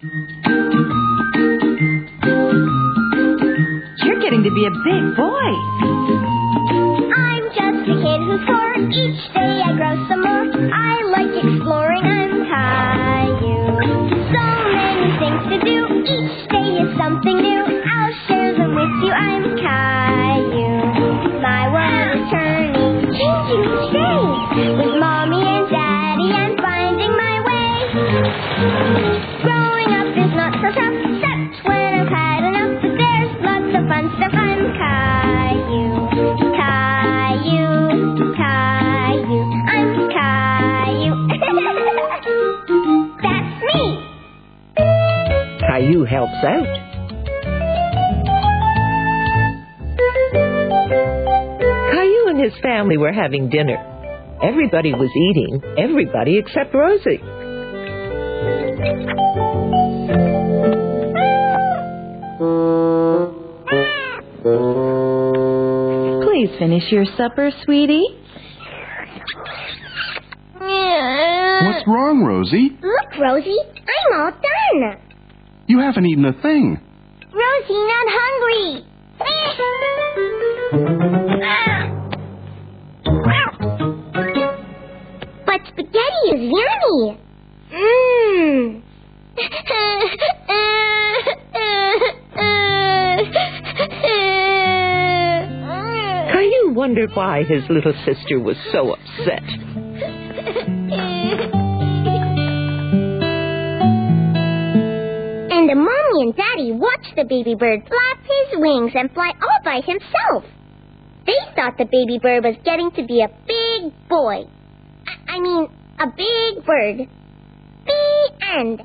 You're getting to be a big boy. I'm just a kid who's four. Each day I grow some more. I like exploring. I'm Caillou. So many things to do. Each day is something new. Caillou helps out. Caillou and his family were having dinner. Everybody was eating, everybody except Rosie. Please finish your supper, sweetie. What's wrong, Rosie? Look, Rosie, I'm all done. You haven't eaten a thing. Rosie, not hungry. but spaghetti is yummy. Mmm. Caillou wondered why his little sister was so upset. Mommy and daddy watched the baby bird flap his wings and fly all by himself. They thought the baby bird was getting to be a big boy. I, I mean, a big bird. The end.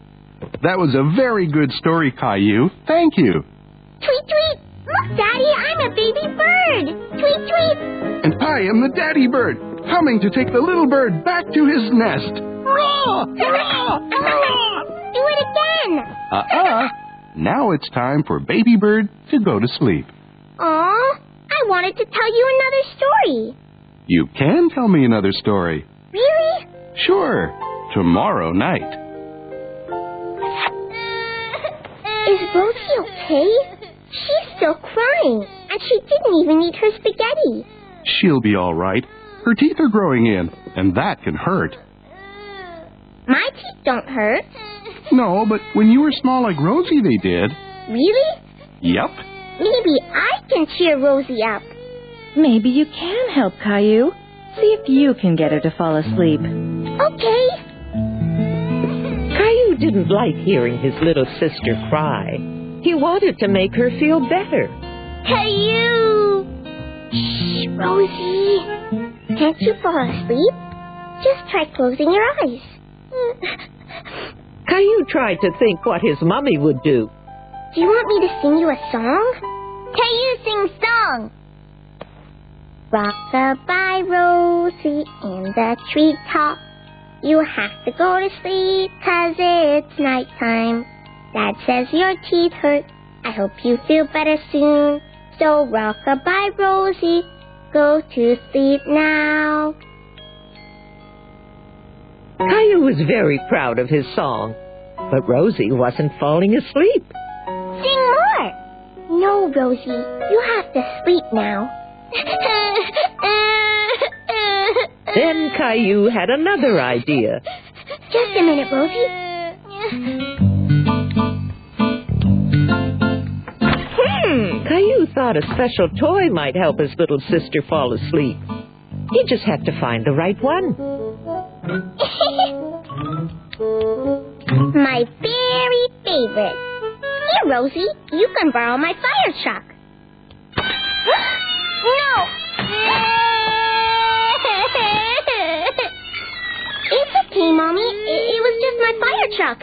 That was a very good story, Caillou. Thank you. Tweet, tweet. Look, Daddy, I'm a baby bird. Tweet, tweet. And I am the daddy bird, coming to take the little bird back to his nest. Hurrah! Hurrah! Hurrah! Do it again. Uh-uh. Now it's time for baby bird to go to sleep. Aw, I wanted to tell you another story. You can tell me another story. Really? Sure. Tomorrow night. Is Rosie okay? She's still crying, and she didn't even eat her spaghetti. She'll be all right. Her teeth are growing in, and that can hurt. My teeth don't hurt. No, but when you were small like Rosie, they did. Really? Yep. Maybe I can cheer Rosie up. Maybe you can help Caillou. See if you can get her to fall asleep. Okay. Caillou didn't like hearing his little sister cry. He wanted to make her feel better. Caillou! Shh, Rosie. Can't you fall asleep? Just try closing your eyes. Caillou tried to think what his mummy would do. Do you want me to sing you a song? Caillou sing song. Rock-a-bye Rosie in the treetop. You have to go to sleep 'cause it's nighttime. Dad says your teeth hurt. I hope you feel better soon. So rock-a-bye Rosie, go to sleep now. Caillou was very proud of his song, but Rosie wasn't falling asleep. Sing more. No, Rosie, you have to sleep now. Then Caillou had another idea. Just a minute, Rosie. Hmm. Caillou thought a special toy might help his little sister fall asleep. He just had to find the right one. my very favorite. Here, Rosie, you can borrow my fire truck. no! it's okay, Mommy. It, it was just my fire truck.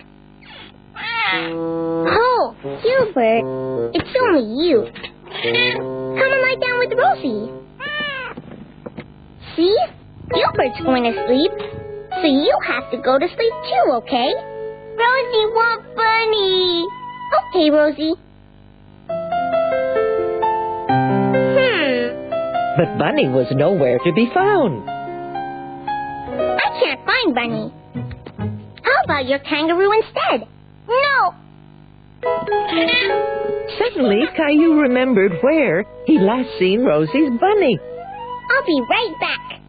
Oh, Gilbert, it's only you. Come and lie down with Rosie. See? Gilbert's going to sleep. So you have to go to sleep too, okay? Rosie want Bunny. Okay, Rosie. Hmm. But Bunny was nowhere to be found. I can't find Bunny. How about your kangaroo instead? No, Suddenly, Caillou remembered where he'd last seen Rosie's bunny. I'll be right back.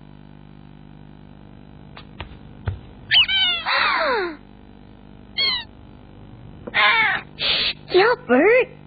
Shh,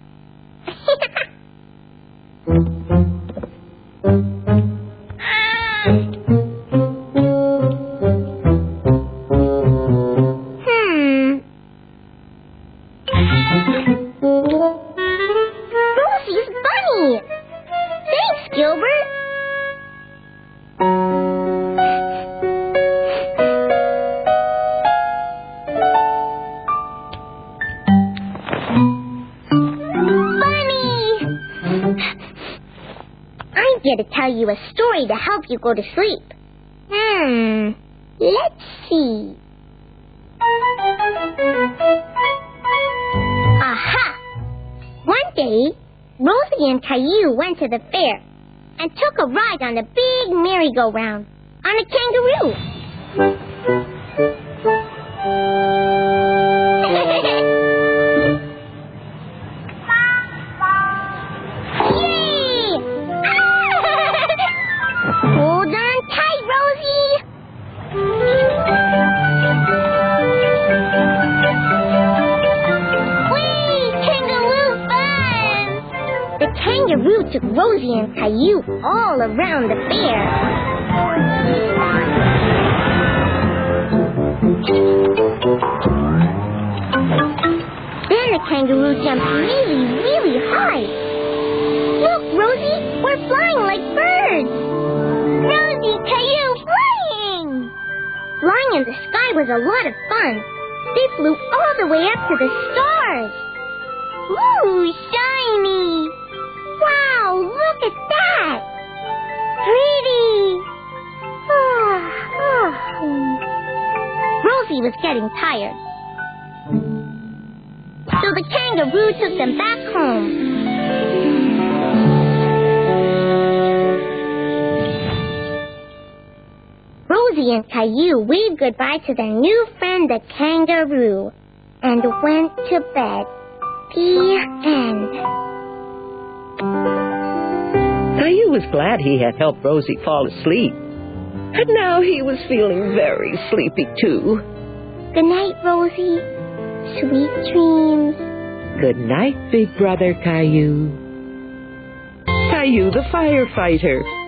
help you go to sleep. Hmm. Let's see. Aha! One day, Rosie and Caillou went to the fair and took a ride on the big merry-go-round on a kangaroo. And Caillou all around the fair. Then the kangaroo jumped really, really high. Look, Rosie, we're flying like birds. Rosie, Caillou, flying! Flying in the sky was a lot of fun. They flew all the way up to the stars. Ooh, shiny! Look at that! Pretty! Ah, ah. Rosie was getting tired. So the kangaroo took them back home. Rosie and Caillou waved goodbye to their new friend the kangaroo and went to bed. The end. Caillou was glad he had helped Rosie fall asleep. And now he was feeling very sleepy, too. Good night, Rosie. Sweet dreams. Good night, big brother Caillou. Caillou the firefighter.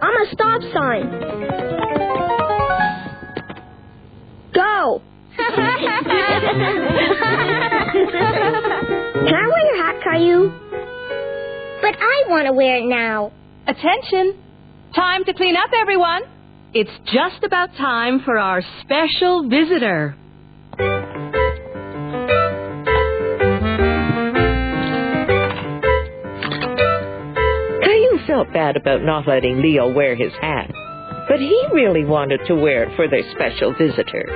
I'm a stop sign. Go. Can I wear your hat, Caillou? But I want to wear it now. Attention! Time to clean up, everyone. It's just about time for our special visitor. Felt bad about not letting Leo wear his hat, but he really wanted to wear it for their special visitor.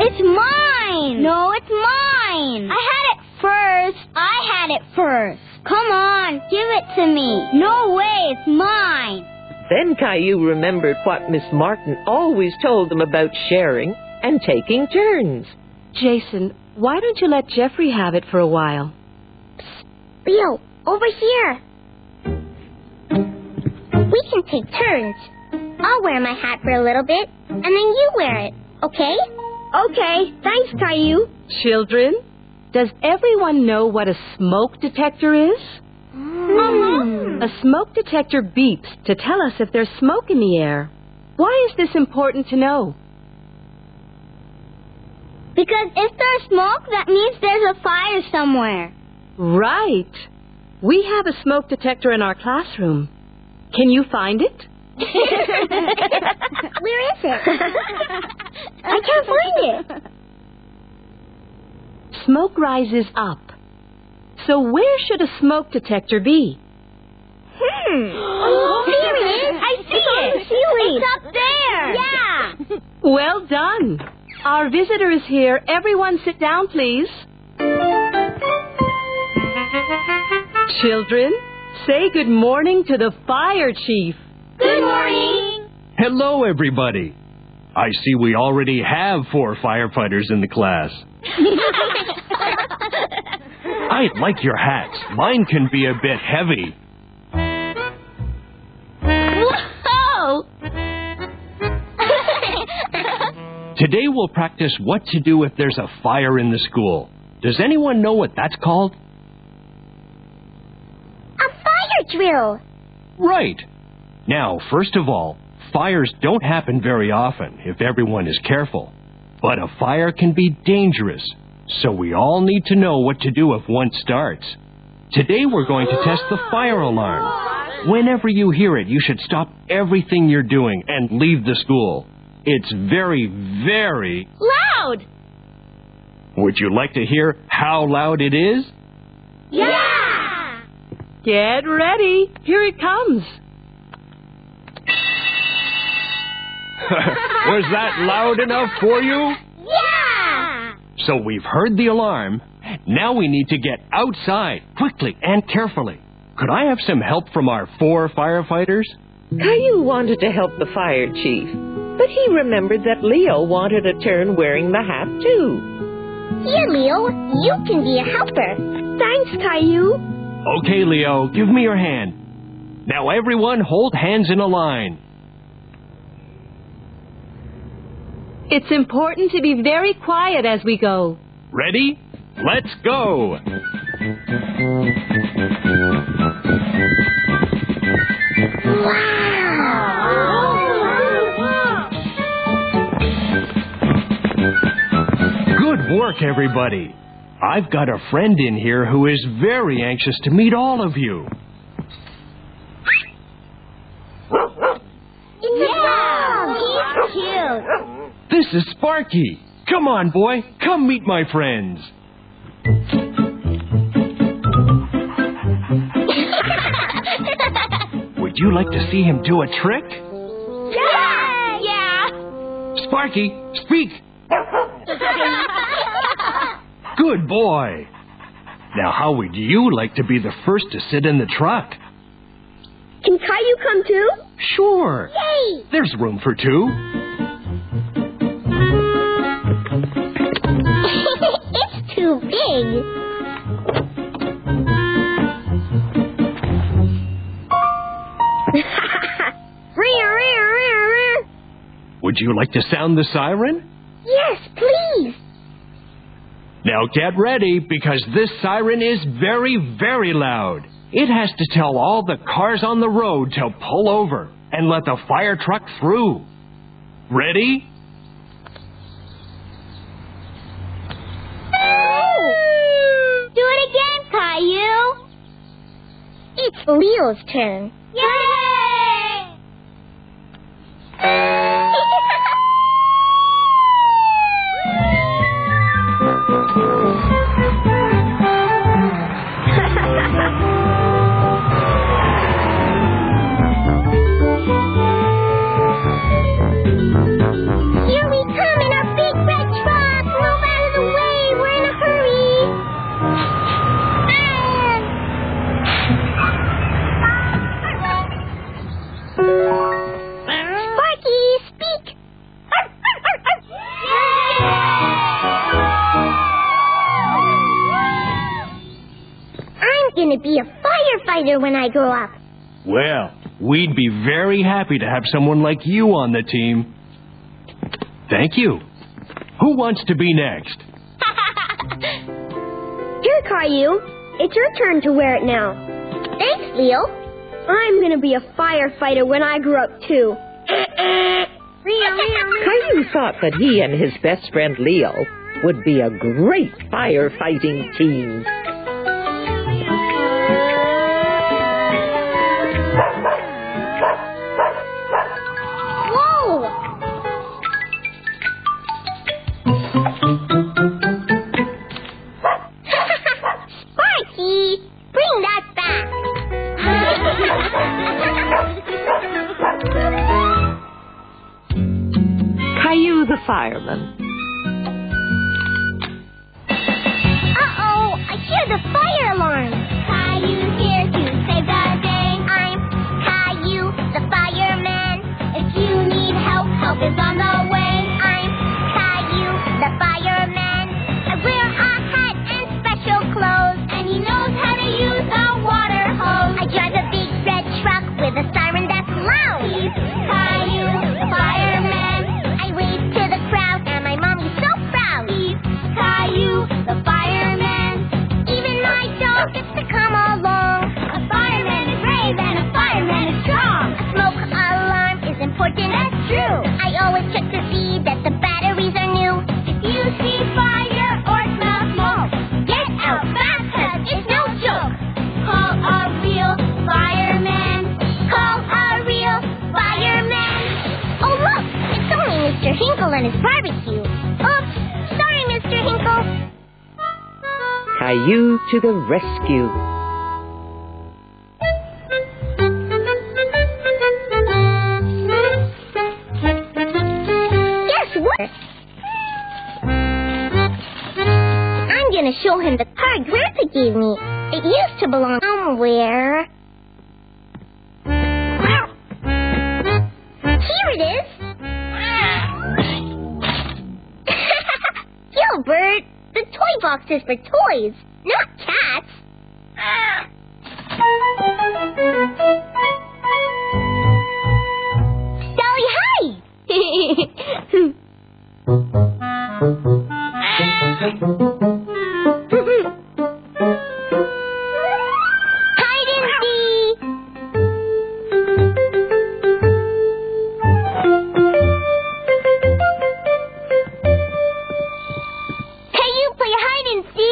It's mine. No, it's mine. I had it first. I had it first. Come on, give it to me. No way, it's mine. Then Caillou remembered what Miss Martin always told them about sharing and taking turns. Jason, why don't you let Jeffrey have it for a while? Leo, over here. We can take turns. I'll wear my hat for a little bit, and then you wear it, okay? Okay, thanks, Caillou. Children, does everyone know what a smoke detector is? Mm. A smoke detector beeps to tell us if there's smoke in the air. Why is this important to know? Because if there's smoke, that means there's a fire somewhere. Right. We have a smoke detector in our classroom. Can you find it? Where is it? I can't find it. Smoke rises up. So where should a smoke detector be? Hmm. Oh, there it is. I see it. It's up there. Yeah. Well done. Our visitor is here. Everyone sit down, please. Children, say good morning to the fire chief. Good morning. Hello, everybody. I see we already have four firefighters in the class. I like your hats. Mine can be a bit heavy. Whoa! Today we'll practice what to do if there's a fire in the school. Does anyone know what that's called? A fire drill. Right. Now, first of all, fires don't happen very often if everyone is careful. But a fire can be dangerous, so we all need to know what to do if one starts. Today we're going to test the fire alarm. Whenever you hear it, you should stop everything you're doing and leave the school. It's very, very. Loud. Would you like to hear how loud it is? Yeah. Get ready. Here it comes. Was that loud enough for you? Yeah. So we've heard the alarm. Now we need to get outside quickly and carefully. Could I have some help from our four firefighters? Caillou wanted to help the fire chief, but he remembered that Leo wanted a turn wearing the hat, too. Here, Leo. You can be a helper. Thanks, Caillou. Okay, Leo, give me your hand. Now everyone hold hands in a line. It's important to be very quiet as we go. Ready? Let's go! Good work, everybody. I've got a friend in here who is very anxious to meet all of you. Yeah, he's cute. This is Sparky. Come on, boy. Come meet my friends. Would you like to see him do a trick? yeah. Yeah. Sparky, speak. Good boy. Now, how would you like to be the first to sit in the truck? Can Caillou come too? Sure. Yay! There's room for two. it's too big. Would you like to sound the siren? Yes, please. Now get ready because this siren is very, very loud. It has to tell all the cars on the road to pull over and let the fire truck through. Ready? Do it again, Caillou. It's Leo's turn. Yay! I'm gonna be a firefighter when I grow up. Well, we'd be very happy to have someone like you on the team. Thank you. Who wants to be next? Here, Caillou. It's your turn to wear it now. Thanks, Leo. I'm gonna be a firefighter when I grow up too. Caillou thought that he and his best friend Leo would be a great firefighting team. Fireman. Caillou to the rescue. Guess what? I'm gonna show him the card Grandpa gave me. It used to belong somewhere. Here it is. Gilbert, the toy box is for toys, not cats. Sally, hi!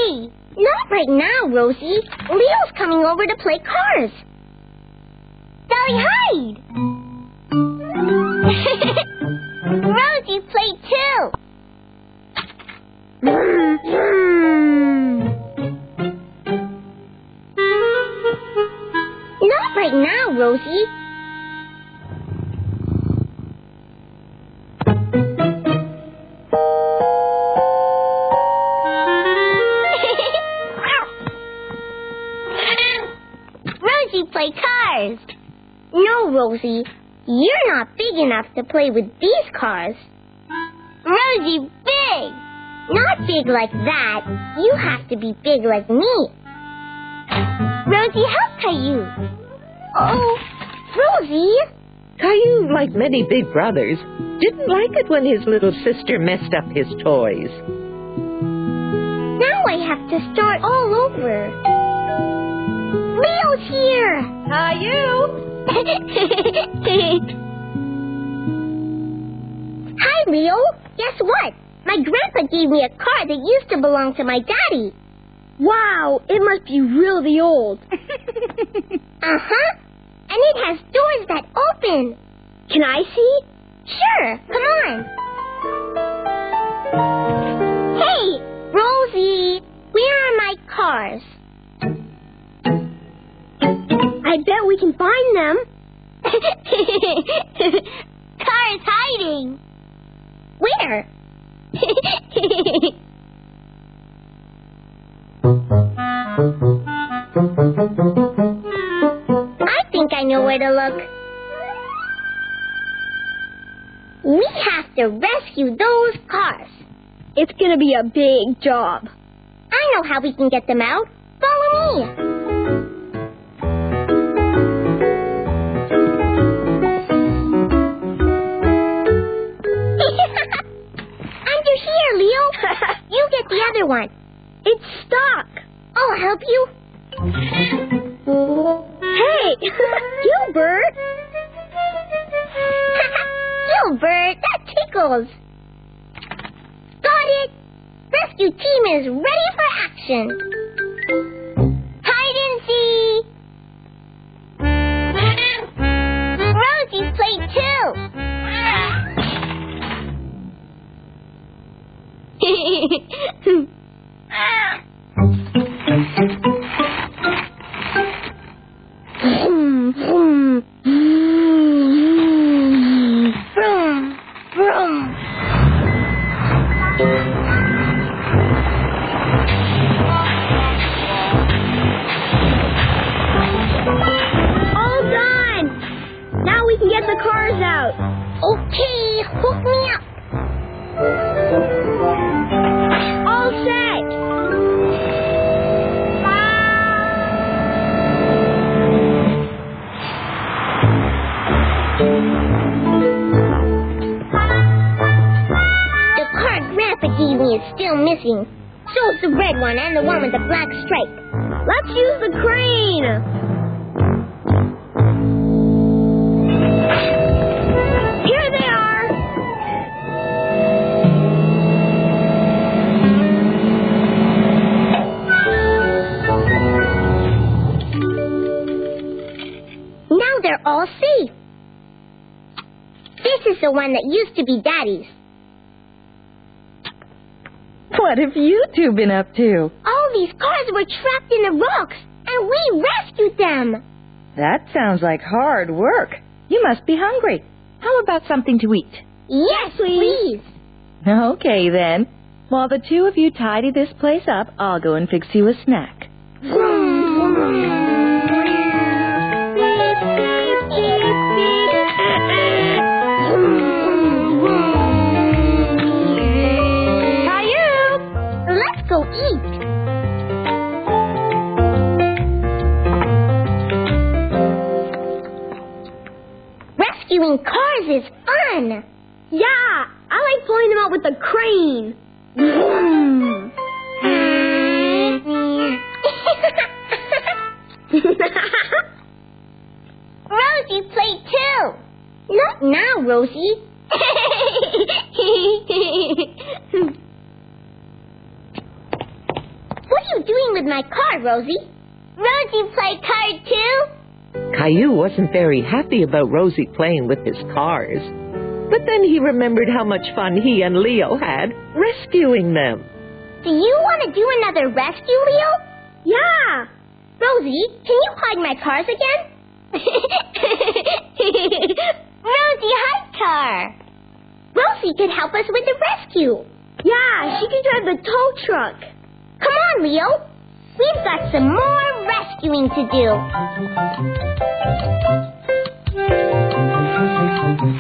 seek? Not right now, Rosie. Leo's coming over to play cars. Sally, hide! Rosie, play too. Not right now. Rosie, Rosie. You're not big enough to play with these cars. Rosie, big! Not big like that. You have to be big like me. Rosie, help Caillou. Oh, Rosie. Caillou, like many big brothers, didn't like it when his little sister messed up his toys. Now I have to start all over. Leo's here. Caillou! Hi, Leo. Guess what? My grandpa gave me a car that used to belong to my daddy. Wow, it must be really old. uh huh. And it has doors that open. Can I see? Sure, come on. Hey, Rosie, where are my cars? I bet we can find them. Car is hiding. Where? I think I know where to look. We have to rescue those cars. It's gonna be a big job. I know how we can get them out. Follow me. The other one. It's stuck. I'll help you. Hey, Gilbert. Gilbert, that tickles. Got it. Rescue team is ready for action. Hide and seek. Rosie played too. All done. Now we can get the cars out. Okay, hook me one and the one with the black stripe. Let's use the crane. Here they are. Now they're all safe. This is the one that used to be Daddy's. What have you two been up to? All these cars were trapped in the rocks, and we rescued them. That sounds like hard work. You must be hungry. How about something to eat? Yes, please. Okay, then. While the two of you tidy this place up, I'll go and fix you a snack. The crane. Rosie played too. Not now, Rosie. what are you doing with my car, Rosie? Rosie played car too. Caillou wasn't very happy about Rosie playing with his cars. But then he remembered how much fun he and Leo had rescuing them. Do you want to do another rescue, Leo? Yeah. Rosie, can you hide my cars again? Rosie, hide car. Rosie could help us with the rescue. Yeah, she can drive the tow truck. Come on, Leo. We've got some more rescuing to do. Mm-hmm.